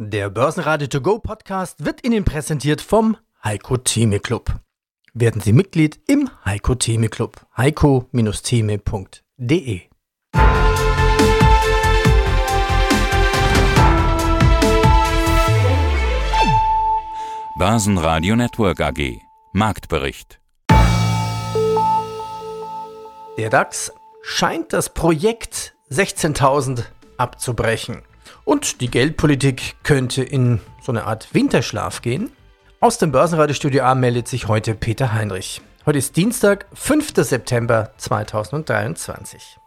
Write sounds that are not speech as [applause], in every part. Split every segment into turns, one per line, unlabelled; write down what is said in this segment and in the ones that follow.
Der Börsenradio To Go Podcast wird Ihnen präsentiert vom Heiko Theme Club. Werden Sie Mitglied im Heiko Theme Club. heiko-theme.de
Börsenradio Network AG Marktbericht
Der DAX scheint das Projekt 16.000 abzubrechen. Und die Geldpolitik könnte in so eine Art Winterschlaf gehen. Aus dem Börsenradiostudio A meldet sich heute Peter Heinrich. Heute ist Dienstag, 5. September 2023.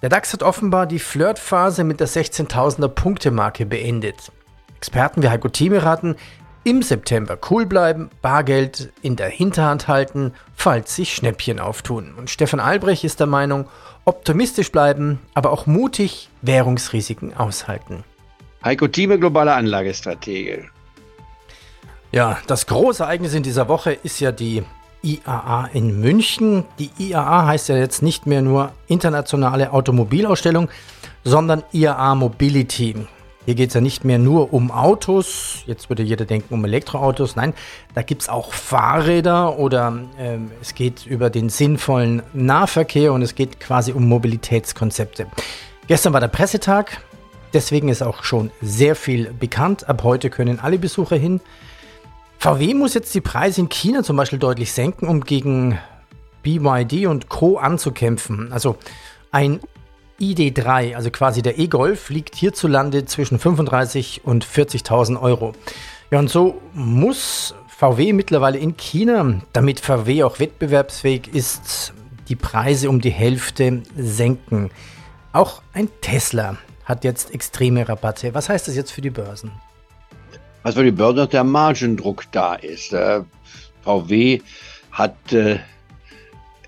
Der DAX hat offenbar die Flirtphase mit der 16.000er Punkte-Marke beendet. Experten wie Heiko Thieme raten, im September cool bleiben, Bargeld in der Hinterhand halten, falls sich Schnäppchen auftun. Und Stefan Albrecht ist der Meinung, optimistisch bleiben, aber auch mutig Währungsrisiken aushalten.
Heiko Thieme, globale Anlagestratege.
Ja, das große Ereignis in dieser Woche ist ja die IAA in München. Die IAA heißt ja jetzt nicht mehr nur Internationale Automobilausstellung, sondern IAA Mobility. Hier geht es ja nicht mehr nur um Autos, jetzt würde jeder denken um Elektroautos, nein, da gibt es auch Fahrräder oder äh, es geht über den sinnvollen Nahverkehr und es geht quasi um Mobilitätskonzepte. Gestern war der Pressetag, deswegen ist auch schon sehr viel bekannt. Ab heute können alle Besucher hin. VW muss jetzt die Preise in China zum Beispiel deutlich senken, um gegen BYD und Co. anzukämpfen. Also ein ID3, also quasi der E-Golf, liegt hierzulande zwischen 35 und 40.000 Euro. Ja, und so muss VW mittlerweile in China, damit VW auch wettbewerbsfähig ist, die Preise um die Hälfte senken. Auch ein Tesla hat jetzt extreme Rabatte. Was heißt das jetzt für die Börsen?
Was für die Börsen, dass der Margendruck da ist. Äh, VW hat äh,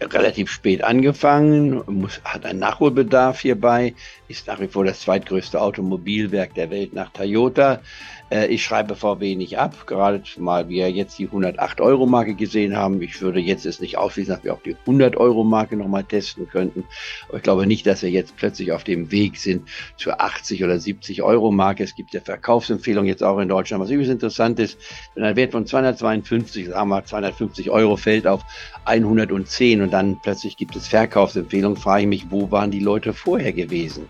relativ spät angefangen, muss, hat einen Nachholbedarf hierbei, ist nach wie vor das zweitgrößte Automobilwerk der Welt nach Toyota. Äh, ich schreibe VW nicht ab, gerade mal wir jetzt die 108-Euro-Marke gesehen haben. Ich würde jetzt es nicht ausschließen, dass wir auch die 100-Euro-Marke nochmal testen könnten. Aber ich glaube nicht, dass wir jetzt plötzlich auf dem Weg sind zur 80 oder 70 Euro-Marke. Es gibt ja Verkaufsempfehlungen jetzt auch in Deutschland. Was übrigens interessant ist, wenn ein Wert von 252, sagen wir 250 Euro fällt auf 110 und dann plötzlich gibt es Verkaufsempfehlungen, frage ich mich, wo waren die Leute vorher gewesen?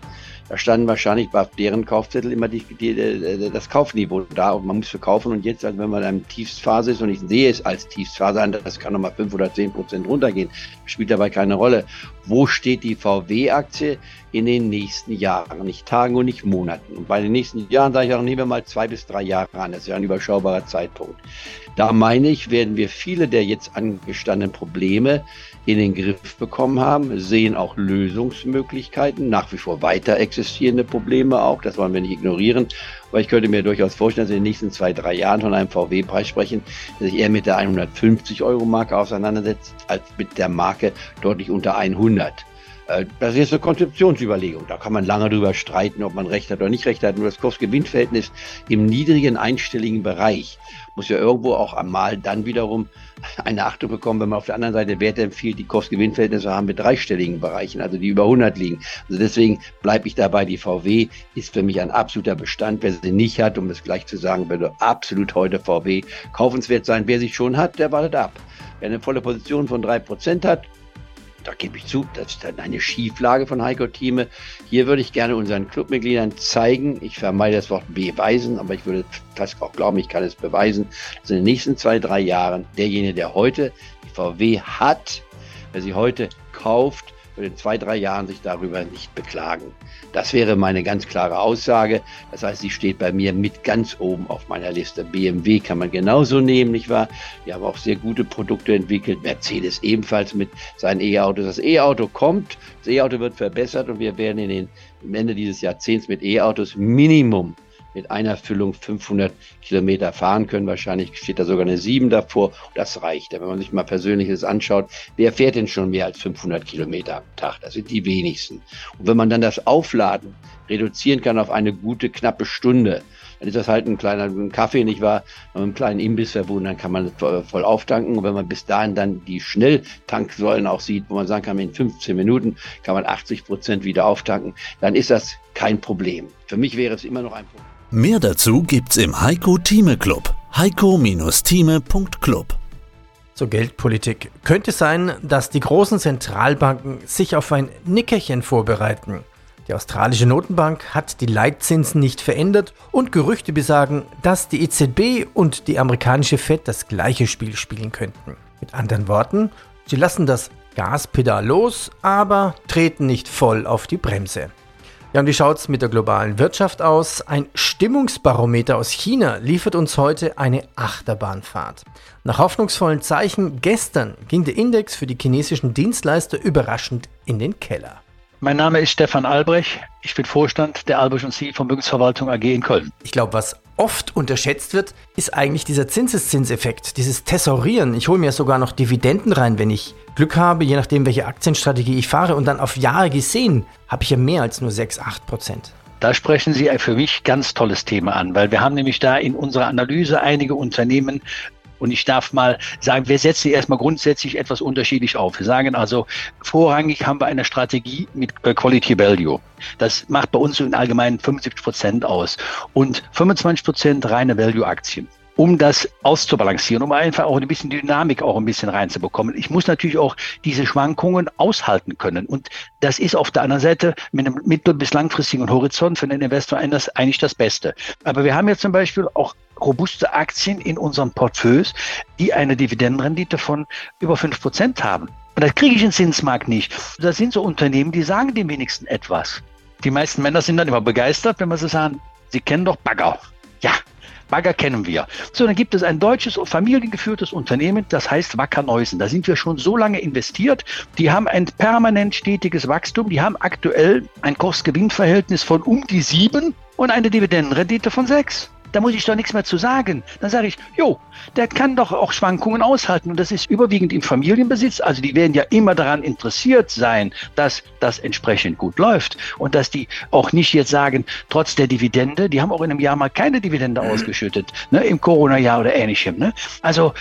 Da standen wahrscheinlich bei deren Kaufzettel immer die, die, die, das Kaufniveau da und man muss verkaufen. Und jetzt, also wenn man in einer Tiefstphase ist und ich sehe es als Tiefstphase an, das kann nochmal 5 oder 10 Prozent runtergehen, spielt dabei keine Rolle. Wo steht die VW-Aktie in den nächsten Jahren? Nicht Tagen und nicht Monaten. Und bei den nächsten Jahren sage ich auch, nehmen wir mal zwei bis drei Jahre an. Das ist ja ein überschaubarer Zeitpunkt. Da meine ich, werden wir viele der jetzt angestandenen Probleme in den Griff bekommen haben, sehen auch Lösungsmöglichkeiten, nach wie vor weiter existierende Probleme auch, das wollen wir nicht ignorieren. Aber ich könnte mir durchaus vorstellen, dass in den nächsten zwei, drei Jahren von einem VW-Preis sprechen, der sich eher mit der 150-Euro-Marke auseinandersetzt, als mit der Marke deutlich unter 100. Äh, das ist eine Konzeptionsüberlegung. Da kann man lange drüber streiten, ob man recht hat oder nicht recht hat. Nur das Kurs-Gewinn-Verhältnis im niedrigen einstelligen Bereich muss ja irgendwo auch einmal dann wiederum eine Achtung bekommen, wenn man auf der anderen Seite Werte empfiehlt, die Kost-Gewinn-Verhältnisse haben mit dreistelligen Bereichen, also die über 100 liegen. Also deswegen bleibe ich dabei, die VW ist für mich ein absoluter Bestand. Wer sie nicht hat, um es gleich zu sagen, würde absolut heute VW kaufenswert sein. Wer sie schon hat, der wartet ab. Wer eine volle Position von 3% hat, da gebe ich zu, das ist dann eine Schieflage von Heiko Thieme. Hier würde ich gerne unseren Clubmitgliedern zeigen, ich vermeide das Wort beweisen, aber ich würde fast auch glauben, ich kann es beweisen, dass in den nächsten zwei, drei Jahren derjenige, der heute die VW hat, wer sie heute kauft, in zwei, drei Jahren sich darüber nicht beklagen. Das wäre meine ganz klare Aussage. Das heißt, sie steht bei mir mit ganz oben auf meiner Liste. BMW kann man genauso nehmen, nicht wahr? Die haben auch sehr gute Produkte entwickelt. Mercedes ebenfalls mit seinen E-Autos. Das E-Auto kommt, das E-Auto wird verbessert und wir werden in den, am Ende dieses Jahrzehnts mit E-Autos Minimum mit einer Füllung 500 Kilometer fahren können. Wahrscheinlich steht da sogar eine 7 davor. Das reicht. Wenn man sich mal Persönliches anschaut, wer fährt denn schon mehr als 500 Kilometer am Tag? Das sind die wenigsten. Und wenn man dann das Aufladen reduzieren kann auf eine gute, knappe Stunde, dann ist das halt ein kleiner ein Kaffee, nicht wahr? Mit einem kleinen Imbiss verbunden, dann kann man voll auftanken. Und wenn man bis dahin dann die Schnelltanksäulen auch sieht, wo man sagen kann, in 15 Minuten kann man 80 Prozent wieder auftanken, dann ist das kein Problem. Für mich wäre es immer noch ein Problem.
Mehr dazu gibt's im Heiko Thieme Club. heiko-thieme.club
zur Geldpolitik. Könnte sein, dass die großen Zentralbanken sich auf ein Nickerchen vorbereiten. Die australische Notenbank hat die Leitzinsen nicht verändert und Gerüchte besagen, dass die EZB und die amerikanische Fed das gleiche Spiel spielen könnten. Mit anderen Worten, sie lassen das Gaspedal los, aber treten nicht voll auf die Bremse. Ja, und wie schaut es mit der globalen Wirtschaft aus? Ein Stimmungsbarometer aus China liefert uns heute eine Achterbahnfahrt. Nach hoffnungsvollen Zeichen gestern ging der Index für die chinesischen Dienstleister überraschend in den Keller.
Mein Name ist Stefan Albrecht. Ich bin Vorstand der Albrecht und Sie Vermögensverwaltung AG in Köln.
Ich glaube, was oft unterschätzt wird, ist eigentlich dieser Zinseszinseffekt, dieses Tesorieren. Ich hole mir sogar noch Dividenden rein, wenn ich Glück habe, je nachdem, welche Aktienstrategie ich fahre. Und dann auf Jahre gesehen habe ich ja mehr als nur 6, 8 Prozent.
Da sprechen Sie für mich ganz tolles Thema an, weil wir haben nämlich da in unserer Analyse einige Unternehmen und ich darf mal sagen, wir setzen erstmal grundsätzlich etwas unterschiedlich auf. Wir sagen also, vorrangig haben wir eine Strategie mit äh, Quality Value. Das macht bei uns so in allgemein 75 Prozent aus und 25 Prozent reine Value-Aktien um das auszubalancieren, um einfach auch ein bisschen Dynamik auch ein bisschen reinzubekommen. Ich muss natürlich auch diese Schwankungen aushalten können. Und das ist auf der anderen Seite mit einem mittel- bis langfristigen Horizont für den Investor eigentlich das Beste. Aber wir haben jetzt zum Beispiel auch robuste Aktien in unseren Portfolios, die eine Dividendenrendite von über fünf Prozent haben. Und das kriege ich in Zinsmarkt nicht. Das sind so Unternehmen, die sagen dem wenigsten etwas. Die meisten Männer sind dann immer begeistert, wenn man so sagen, sie kennen doch Bagger. Ja, Bagger kennen wir. So, dann gibt es ein deutsches familiengeführtes Unternehmen, das heißt Wacker Neusen. Da sind wir schon so lange investiert. Die haben ein permanent stetiges Wachstum. Die haben aktuell ein Kurs-Gewinn-Verhältnis von um die sieben und eine Dividendenrendite von sechs da muss ich doch nichts mehr zu sagen. Dann sage ich, jo, der kann doch auch Schwankungen aushalten. Und das ist überwiegend im Familienbesitz. Also die werden ja immer daran interessiert sein, dass das entsprechend gut läuft. Und dass die auch nicht jetzt sagen, trotz der Dividende, die haben auch in einem Jahr mal keine Dividende mhm. ausgeschüttet, ne, im Corona-Jahr oder ähnlichem. Ne? Also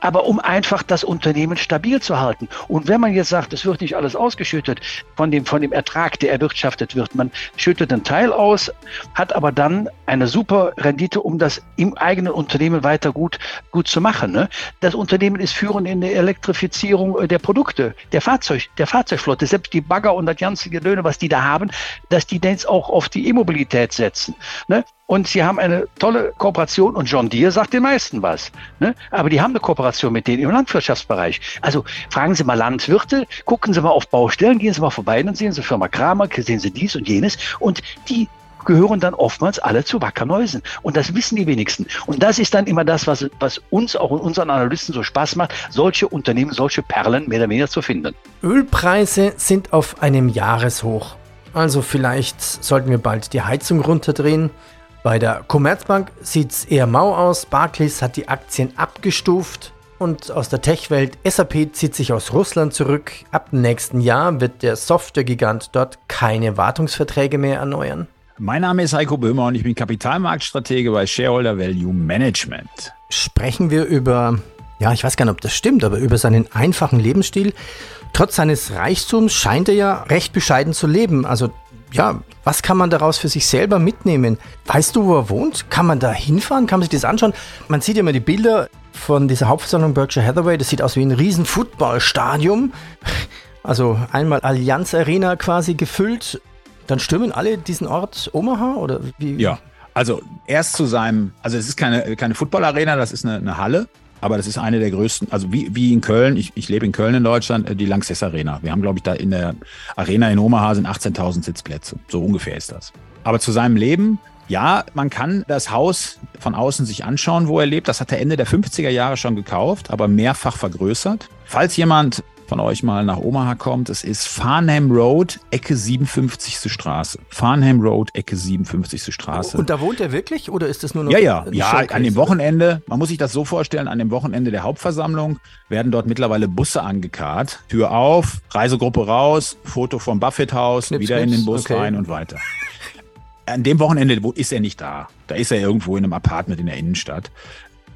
aber um einfach das Unternehmen stabil zu halten. Und wenn man jetzt sagt, es wird nicht alles ausgeschüttet von dem, von dem Ertrag, der erwirtschaftet wird, man schüttet einen Teil aus, hat aber dann eine super Rendite, um das im eigenen Unternehmen weiter gut, gut zu machen. Ne? Das Unternehmen ist führend in der Elektrifizierung äh, der Produkte, der Fahrzeug, der Fahrzeugflotte, selbst die Bagger und das ganze Gedöne, was die da haben, dass die jetzt auch auf die E-Mobilität setzen. Ne? Und sie haben eine tolle Kooperation und John Deere sagt den meisten was. Ne? Aber die haben eine Kooperation mit denen im Landwirtschaftsbereich. Also fragen Sie mal Landwirte, gucken Sie mal auf Baustellen, gehen Sie mal vorbei, dann sehen Sie Firma Kramer, sehen Sie dies und jenes. Und die gehören dann oftmals alle zu Wackerneusen. Und das wissen die wenigsten. Und das ist dann immer das, was, was uns auch und unseren Analysten so Spaß macht, solche Unternehmen, solche Perlen mehr oder weniger zu finden.
Ölpreise sind auf einem Jahreshoch. Also vielleicht sollten wir bald die Heizung runterdrehen. Bei der Commerzbank sieht es eher mau aus. Barclays hat die Aktien abgestuft. Und aus der Tech-Welt, SAP zieht sich aus Russland zurück. Ab nächsten Jahr wird der Software-Gigant dort keine Wartungsverträge mehr erneuern.
Mein Name ist Heiko Böhmer und ich bin Kapitalmarktstratege bei Shareholder Value Management.
Sprechen wir über, ja, ich weiß gar nicht, ob das stimmt, aber über seinen einfachen Lebensstil. Trotz seines Reichtums scheint er ja recht bescheiden zu leben. Also ja, was kann man daraus für sich selber mitnehmen? Weißt du, wo er wohnt? Kann man da hinfahren? Kann man sich das anschauen? Man sieht ja immer die Bilder von dieser Hauptversammlung Berkshire Hathaway. Das sieht aus wie ein riesen Footballstadion. Also einmal Allianz Arena quasi gefüllt. Dann stürmen alle diesen Ort Omaha oder wie?
Ja, also erst zu seinem, also es ist keine, keine Football-Arena, das ist eine, eine Halle. Aber das ist eine der größten, also wie, wie in Köln, ich, ich lebe in Köln in Deutschland, äh, die Lanxess Arena. Wir haben, glaube ich, da in der Arena in Omaha sind 18.000 Sitzplätze. So ungefähr ist das. Aber zu seinem Leben, ja, man kann das Haus von außen sich anschauen, wo er lebt. Das hat er Ende der 50er Jahre schon gekauft, aber mehrfach vergrößert. Falls jemand von euch mal nach Omaha kommt, es ist Farnham Road, Ecke 57. Straße. Farnham Road, Ecke 57. Straße.
Und da wohnt er wirklich oder ist das nur noch?
Ja, ja, ja, an dem Wochenende, man muss sich das so vorstellen, an dem Wochenende der Hauptversammlung werden dort mittlerweile Busse angekarrt. Tür auf, Reisegruppe raus, Foto vom Buffett-Haus, wieder knips, in den Bus okay. rein und weiter. An dem Wochenende ist er nicht da. Da ist er irgendwo in einem Apartment in der Innenstadt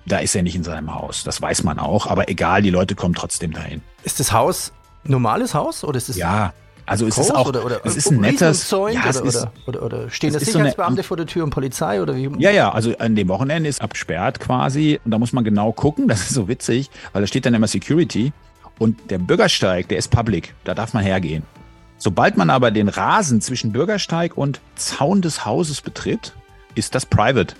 da ist er nicht in seinem Haus. Das weiß man auch, aber egal, die Leute kommen trotzdem dahin.
Ist das Haus normales Haus oder ist es?
Ja, Also es ist auch,
oder, oder,
es ist ein nettes,
ja,
es
oder,
ist,
oder, oder, stehen da
es ist so eine-
Sicherheitsbeamte vor der Tür und Polizei oder wie?
Ja, ja, also an dem Wochenende ist absperrt quasi und da muss man genau gucken, [laughs] das ist so witzig, weil da steht dann immer Security und der Bürgersteig, der ist public, da darf man hergehen. Sobald man aber den Rasen zwischen Bürgersteig und Zaun des Hauses betritt, ist das private.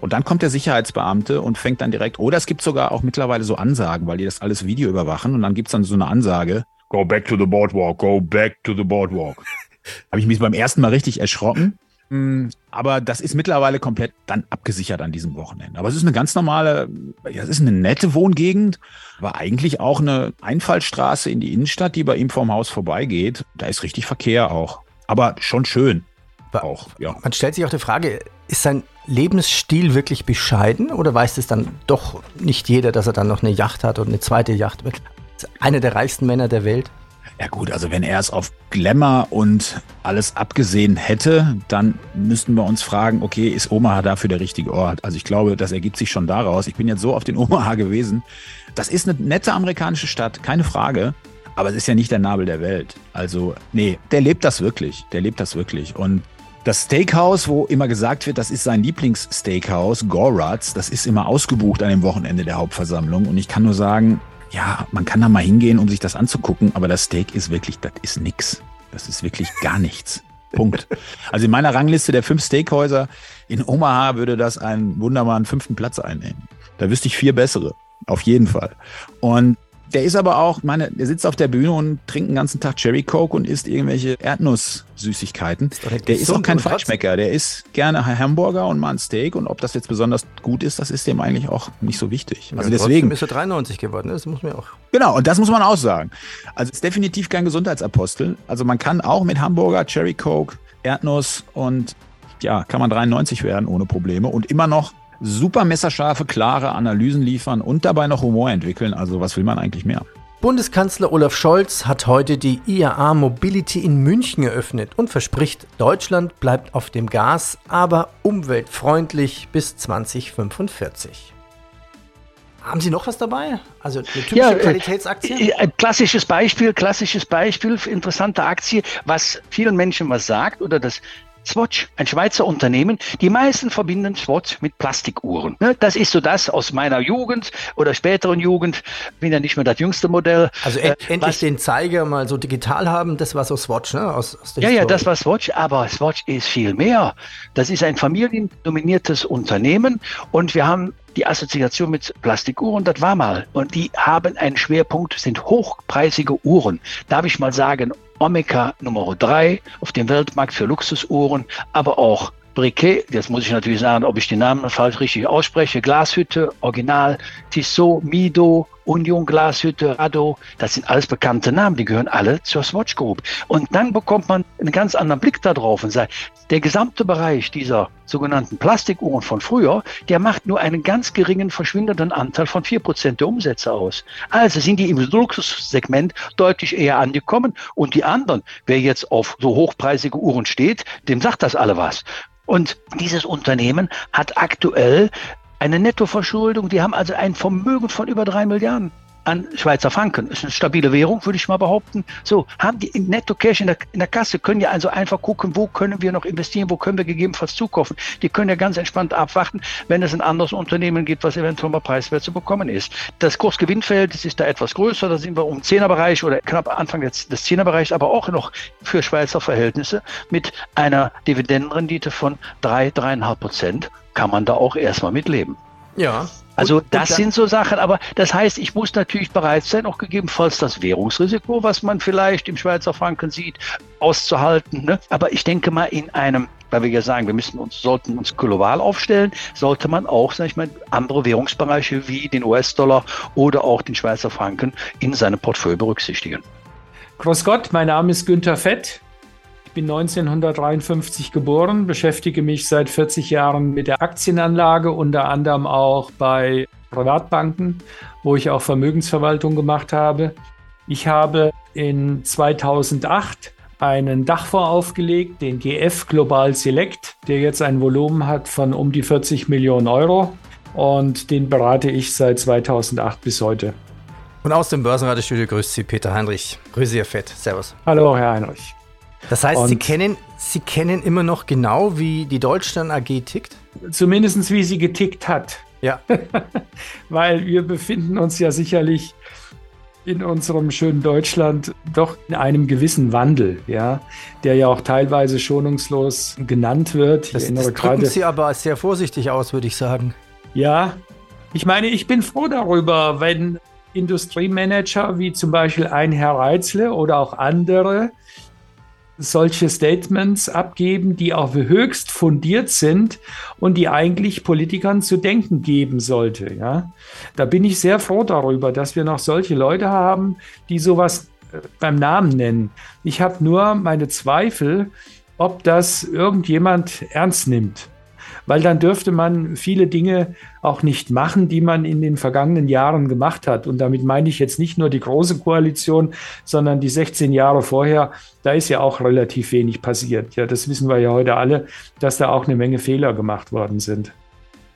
Und dann kommt der Sicherheitsbeamte und fängt dann direkt, oder es gibt sogar auch mittlerweile so Ansagen, weil die das alles Video überwachen und dann gibt's dann so eine Ansage, go back to the boardwalk, go back to the boardwalk. [laughs] Habe ich mich beim ersten Mal richtig erschrocken. Mm, Aber das ist mittlerweile komplett dann abgesichert an diesem Wochenende. Aber es ist eine ganz normale, ja, es ist eine nette Wohngegend, aber eigentlich auch eine Einfallstraße in die Innenstadt, die bei ihm vorm Haus vorbeigeht. Da ist richtig Verkehr auch. Aber schon schön. Auch, ja.
Man stellt sich auch die Frage, ist sein Lebensstil wirklich bescheiden oder weiß es dann doch nicht jeder, dass er dann noch eine Yacht hat und eine zweite Yacht wird? Einer der reichsten Männer der Welt.
Ja gut, also wenn er es auf Glamour und alles abgesehen hätte, dann müssten wir uns fragen, okay, ist Omaha dafür der richtige Ort? Also ich glaube, das ergibt sich schon daraus. Ich bin jetzt so auf den [laughs] Omaha gewesen. Das ist eine nette amerikanische Stadt, keine Frage. Aber es ist ja nicht der Nabel der Welt. Also, nee, der lebt das wirklich. Der lebt das wirklich. Und das Steakhouse, wo immer gesagt wird, das ist sein Lieblingssteakhouse, Gorat's, das ist immer ausgebucht an dem Wochenende der Hauptversammlung. Und ich kann nur sagen, ja, man kann da mal hingehen, um sich das anzugucken, aber das Steak ist wirklich, das ist nix. Das ist wirklich gar nichts. Punkt. Also in meiner Rangliste der fünf Steakhäuser in Omaha würde das einen wunderbaren fünften Platz einnehmen. Da wüsste ich vier bessere. Auf jeden Fall. Und der ist aber auch, meine, der sitzt auf der Bühne und trinkt den ganzen Tag Cherry Coke und isst irgendwelche Erdnusssüßigkeiten.
Ist
Der ist auch kein Feinschmecker. Der isst gerne Hamburger und mal ein Steak. Und ob das jetzt besonders gut ist, das ist dem eigentlich auch nicht so wichtig. Also
Ja,
deswegen.
ist er 93 geworden, das muss man auch.
Genau, und das muss man auch sagen. Also ist definitiv kein Gesundheitsapostel. Also man kann auch mit Hamburger, Cherry Coke, Erdnuss und ja, kann man 93 werden ohne Probleme und immer noch super messerscharfe, klare Analysen liefern und dabei noch Humor entwickeln. Also was will man eigentlich mehr?
Bundeskanzler Olaf Scholz hat heute die IAA Mobility in München eröffnet und verspricht, Deutschland bleibt auf dem Gas, aber umweltfreundlich bis 2045. Haben Sie noch was dabei? Also eine typische
Ja, äh,
Qualitätsaktie?
Äh, Ein klassisches Beispiel, klassisches Beispiel, für interessante Aktie, was vielen Menschen was sagt oder das Swatch, ein Schweizer Unternehmen. Die meisten verbinden Swatch mit Plastikuhren. Ne, Das ist so das aus meiner Jugend oder späteren Jugend. Bin ja nicht mehr das jüngste Modell.
Also
Äh,
end endlich
was-
den Zeiger mal so digital haben, das war so Swatch, ne? Aus, aus
Ja, ja, das war Swatch, aber Swatch ist viel mehr. Das ist ein familiendominiertes Unternehmen und wir haben die Assoziation mit Plastikuhren, das war mal. Und die haben einen Schwerpunkt, sind hochpreisige Uhren. Darf ich mal sagen, Omega Nummer 3 auf dem Weltmarkt für Luxusuhren, aber auch Briquet, jetzt muss ich natürlich sagen, ob ich den Namen falsch richtig ausspreche, Glashütte, Original, Tissot, Mido, Union Glashütte, Rado, das sind alles bekannte Namen, die gehören alle zur Swatch Group. Und dann bekommt man einen ganz anderen Blick darauf und sagt, der gesamte Bereich dieser sogenannten Plastikuhren von früher, der macht nur einen ganz geringen, verschwindenden Anteil von 4% der Umsätze aus. Also sind die im Luxussegment deutlich eher angekommen und die anderen, wer jetzt auf so hochpreisige Uhren steht, dem sagt das alle was. Und dieses Unternehmen hat aktuell eine Nettoverschuldung, die haben also ein Vermögen von über drei Milliarden an Schweizer Franken. Ist eine stabile Währung, würde ich mal behaupten. So, haben die im Netto-Cash in der, in der Kasse, können ja also einfach gucken, wo können wir noch investieren, wo können wir gegebenenfalls zukaufen. Die können ja ganz entspannt abwarten, wenn es ein anderes Unternehmen gibt, was eventuell mal preiswert zu bekommen ist. Das Kursgewinnverhältnis ist da etwas größer, da sind wir um 10er Bereich oder knapp Anfang des, des 10er Bereichs, aber auch noch für Schweizer Verhältnisse mit einer Dividendenrendite von drei, dreieinhalb Prozent kann man da auch erstmal mitleben.
ja.
Also das sind so Sachen, aber das heißt, ich muss natürlich bereit sein, auch gegebenenfalls das Währungsrisiko, was man vielleicht im Schweizer Franken sieht, auszuhalten. Ne? Aber ich denke mal, in einem, weil wir ja sagen, wir müssen uns, sollten uns global aufstellen, sollte man auch, sag ich mal, andere Währungsbereiche wie den US-Dollar oder auch den Schweizer Franken in seinem Portfolio berücksichtigen.
Grüß Gott, mein Name ist Günther Fett. Ich bin 1953 geboren, beschäftige mich seit 40 Jahren mit der Aktienanlage, unter anderem auch bei Privatbanken, wo ich auch Vermögensverwaltung gemacht habe. Ich habe in 2008 einen Dachfonds aufgelegt, den GF Global Select, der jetzt ein Volumen hat von um die 40 Millionen Euro und den berate ich seit 2008 bis heute.
Und aus dem Börsenratestudio grüßt Sie Peter Heinrich. Grüße Sie, Herr Fett. Servus.
Hallo, Herr Heinrich.
Das heißt,
Und-
Sie kennen, Sie kennen immer noch genau, wie die Deutschland AG tickt?
Zumindest wie sie getickt hat.
Ja. [laughs]
weil wir befinden uns ja sicherlich in unserem schönen Deutschland doch in einem gewissen Wandel, ja, der ja auch teilweise schonungslos genannt wird.
Das, das drücken Sie aber sehr vorsichtig aus, würde ich sagen.
Ja, ich meine, ich bin froh darüber, wenn Industriemanager wie zum Beispiel ein Herr Reitzle oder auch andere solche Statements abgeben, die auch höchst fundiert sind und die eigentlich Politikern zu denken geben sollte. Ja, da bin ich sehr froh darüber, dass wir noch solche Leute haben, die sowas äh, beim Namen nennen. Ich habe nur meine Zweifel, ob das irgendjemand ernst nimmt. Weil dann dürfte man viele Dinge auch nicht machen, die man in den vergangenen Jahren gemacht hat. Und damit meine ich jetzt nicht nur die große Koalition, sondern die 16 Jahre vorher. Da ist ja auch relativ wenig passiert. Ja, das wissen wir ja heute alle, dass da auch eine Menge Fehler gemacht worden sind.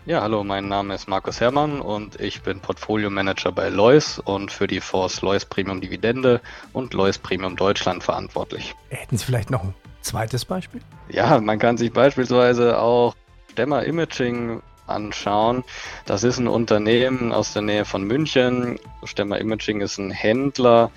Ja, hallo, mein Name ist Markus Herrmann und ich bin Portfolio Manager bei Lois und für die Fonds Lois Premium Dividende und Lois Premium Deutschland verantwortlich.
Hätten Sie vielleicht noch ein zweites Beispiel?
Ja, man kann sich beispielsweise auch Stemmer Imaging anschauen. Das ist ein Unternehmen aus der Nähe von München. Stemmer Imaging ist ein Händler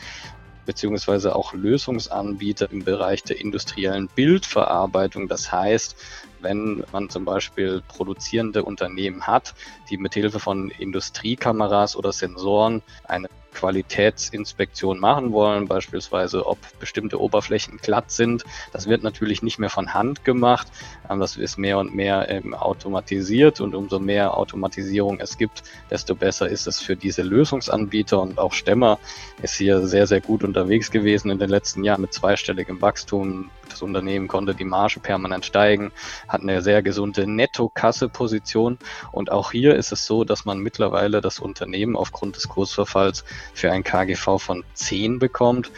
beziehungsweise auch Lösungsanbieter im Bereich der industriellen Bildverarbeitung. Das heißt, wenn man zum Beispiel produzierende Unternehmen hat, die mithilfe von Industriekameras oder Sensoren eine Qualitätsinspektion machen wollen, beispielsweise ob bestimmte Oberflächen glatt sind. Das wird natürlich nicht mehr von Hand gemacht. Ähm, Das ist mehr und mehr ähm, automatisiert und umso mehr Automatisierung es gibt, desto besser ist es für diese Lösungsanbieter und auch Stemmer ist hier sehr, sehr gut unterwegs gewesen in den letzten Jahren mit zweistelligem Wachstum. Das Unternehmen konnte die Marge permanent steigen, hat eine sehr gesunde Netto-Kasse-Position und auch hier ist es so, dass man mittlerweile das Unternehmen aufgrund des Kursverfalls für ein KGV von 10 bekommt.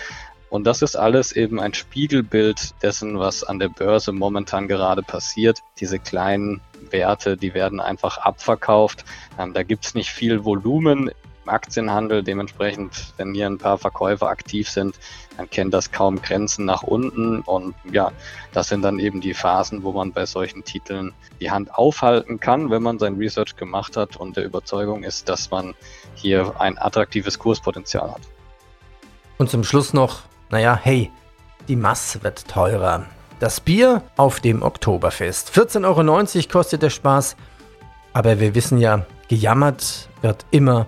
Und das ist alles eben ein Spiegelbild dessen, was an der Börse momentan gerade passiert. Diese kleinen Werte, die werden einfach abverkauft. Ähm, da gibt's nicht viel Volumen Aktienhandel. Dementsprechend, wenn hier ein paar Verkäufer aktiv sind, dann kennt das kaum Grenzen nach unten. Und ja, das sind dann eben die Phasen, wo man bei solchen Titeln die Hand aufhalten kann, wenn man sein Research gemacht hat und der Überzeugung ist, dass man hier ein attraktives Kurspotenzial hat.
Und zum Schluss noch, naja, hey, die Masse wird teurer. Das Bier auf dem Oktoberfest. 14,90 Euro kostet der Spaß. Aber wir wissen ja, gejammert wird immer